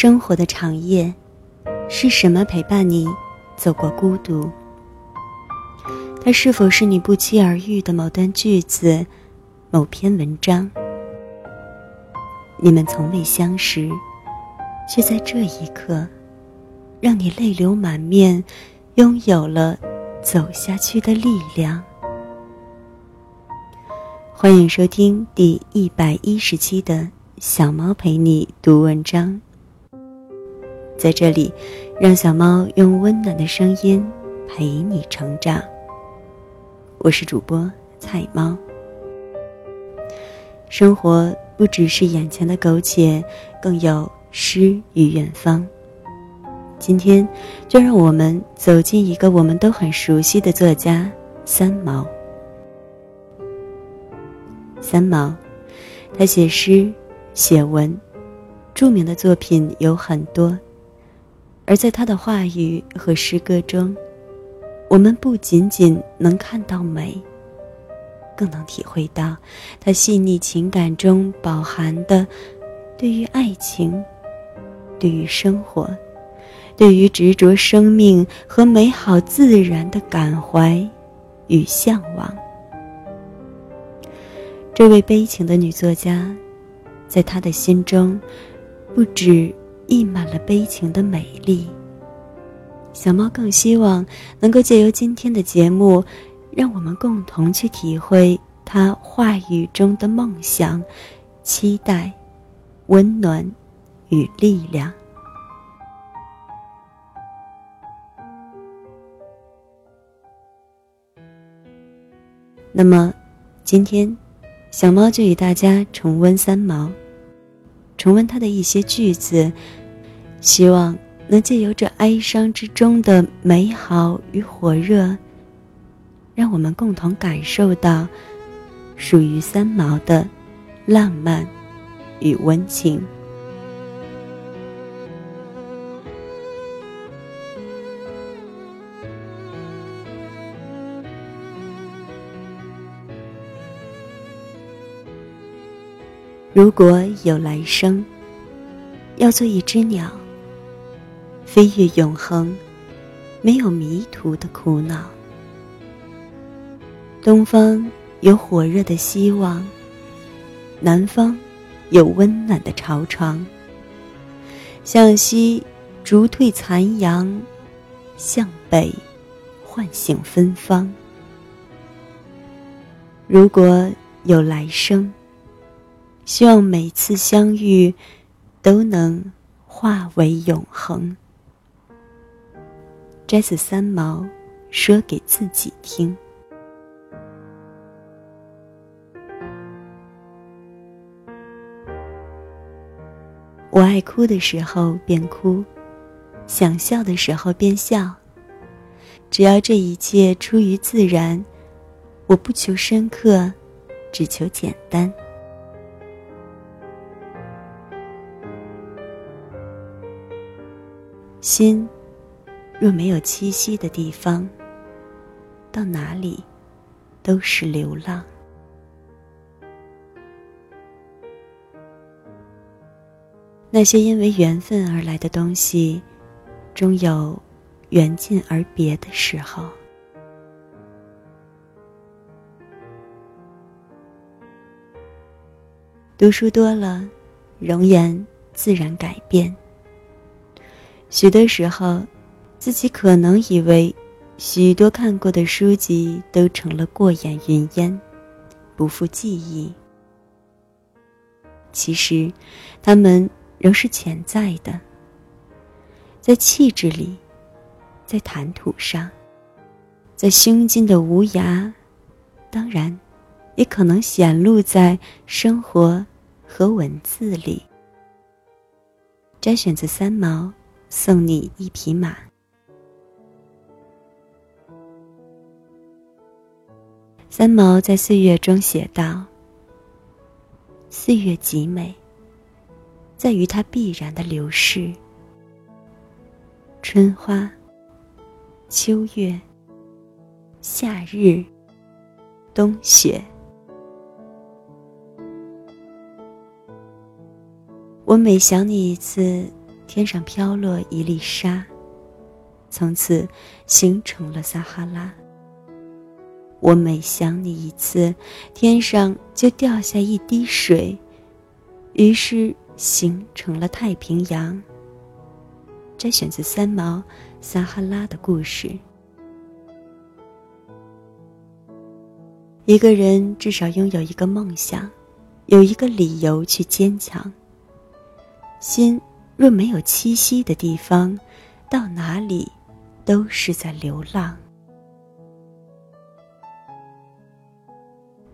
生活的长夜，是什么陪伴你走过孤独？它是否是你不期而遇的某段句子、某篇文章？你们从未相识，却在这一刻，让你泪流满面，拥有了走下去的力量。欢迎收听第一百一十期的小猫陪你读文章。在这里，让小猫用温暖的声音陪你成长。我是主播菜猫。生活不只是眼前的苟且，更有诗与远方。今天，就让我们走进一个我们都很熟悉的作家三毛。三毛，他写诗、写文，著名的作品有很多。而在他的话语和诗歌中，我们不仅仅能看到美，更能体会到他细腻情感中饱含的对于爱情、对于生活、对于执着生命和美好自然的感怀与向往。这位悲情的女作家，在他的心中，不止。溢满了悲情的美丽。小猫更希望能够借由今天的节目，让我们共同去体会他话语中的梦想、期待、温暖与力量。那么，今天，小猫就与大家重温三毛。重温他的一些句子，希望能借由这哀伤之中的美好与火热，让我们共同感受到属于三毛的浪漫与温情。如果有来生，要做一只鸟，飞越永恒，没有迷途的苦恼。东方有火热的希望，南方有温暖的朝床。向西逐退残阳，向北唤醒芬芳。如果有来生。希望每次相遇，都能化为永恒。摘自三毛，说给自己听。我爱哭的时候便哭，想笑的时候便笑。只要这一切出于自然，我不求深刻，只求简单。心，若没有栖息的地方，到哪里都是流浪。那些因为缘分而来的东西，终有缘尽而别的时候。读书多了，容颜自然改变。许多时候，自己可能以为，许多看过的书籍都成了过眼云烟，不复记忆。其实，他们仍是潜在的，在气质里，在谈吐上，在胸襟的无涯，当然，也可能显露在生活和文字里。摘选自三毛。送你一匹马。三毛在岁月中写道：“岁月极美，在于它必然的流逝。春花、秋月、夏日、冬雪。我每想你一次。”天上飘落一粒沙，从此形成了撒哈拉。我每想你一次，天上就掉下一滴水，于是形成了太平洋。摘选自三毛《撒哈拉的故事》。一个人至少拥有一个梦想，有一个理由去坚强。心若没有栖息的地方，到哪里都是在流浪。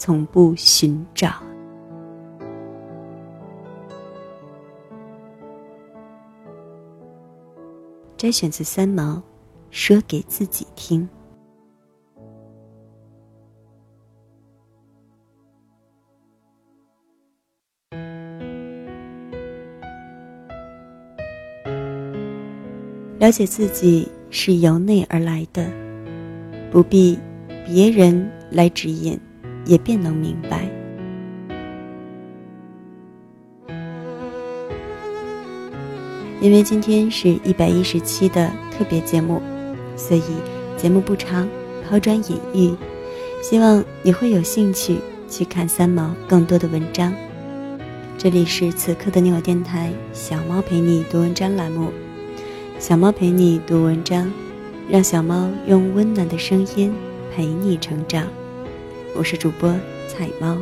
从不寻找。摘选自三毛，说给自己听。了解自己是由内而来的，不必别人来指引，也便能明白。因为今天是一百一十七的特别节目，所以节目不长，抛砖引玉，希望你会有兴趣去看三毛更多的文章。这里是此刻的你我电台，小猫陪你读文章栏目。小猫陪你读文章，让小猫用温暖的声音陪你成长。我是主播彩猫。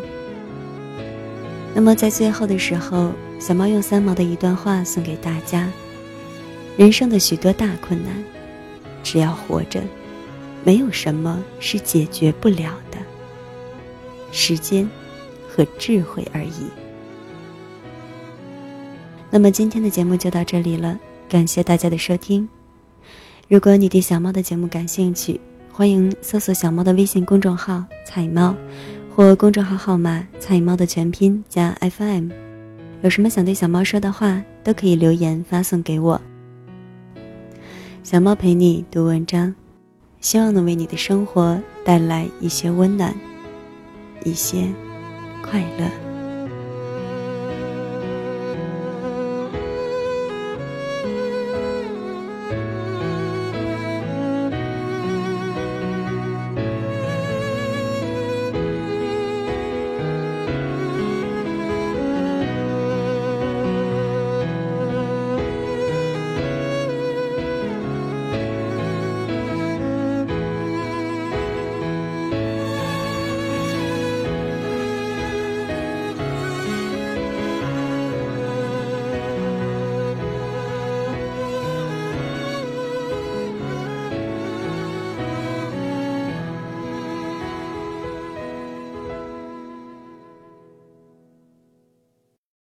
那么在最后的时候，小猫用三毛的一段话送给大家：人生的许多大困难，只要活着，没有什么是解决不了的。时间和智慧而已。那么今天的节目就到这里了。感谢大家的收听。如果你对小猫的节目感兴趣，欢迎搜索小猫的微信公众号“彩猫”或公众号号码“彩猫”的全拼加 FM。有什么想对小猫说的话，都可以留言发送给我。小猫陪你读文章，希望能为你的生活带来一些温暖，一些快乐。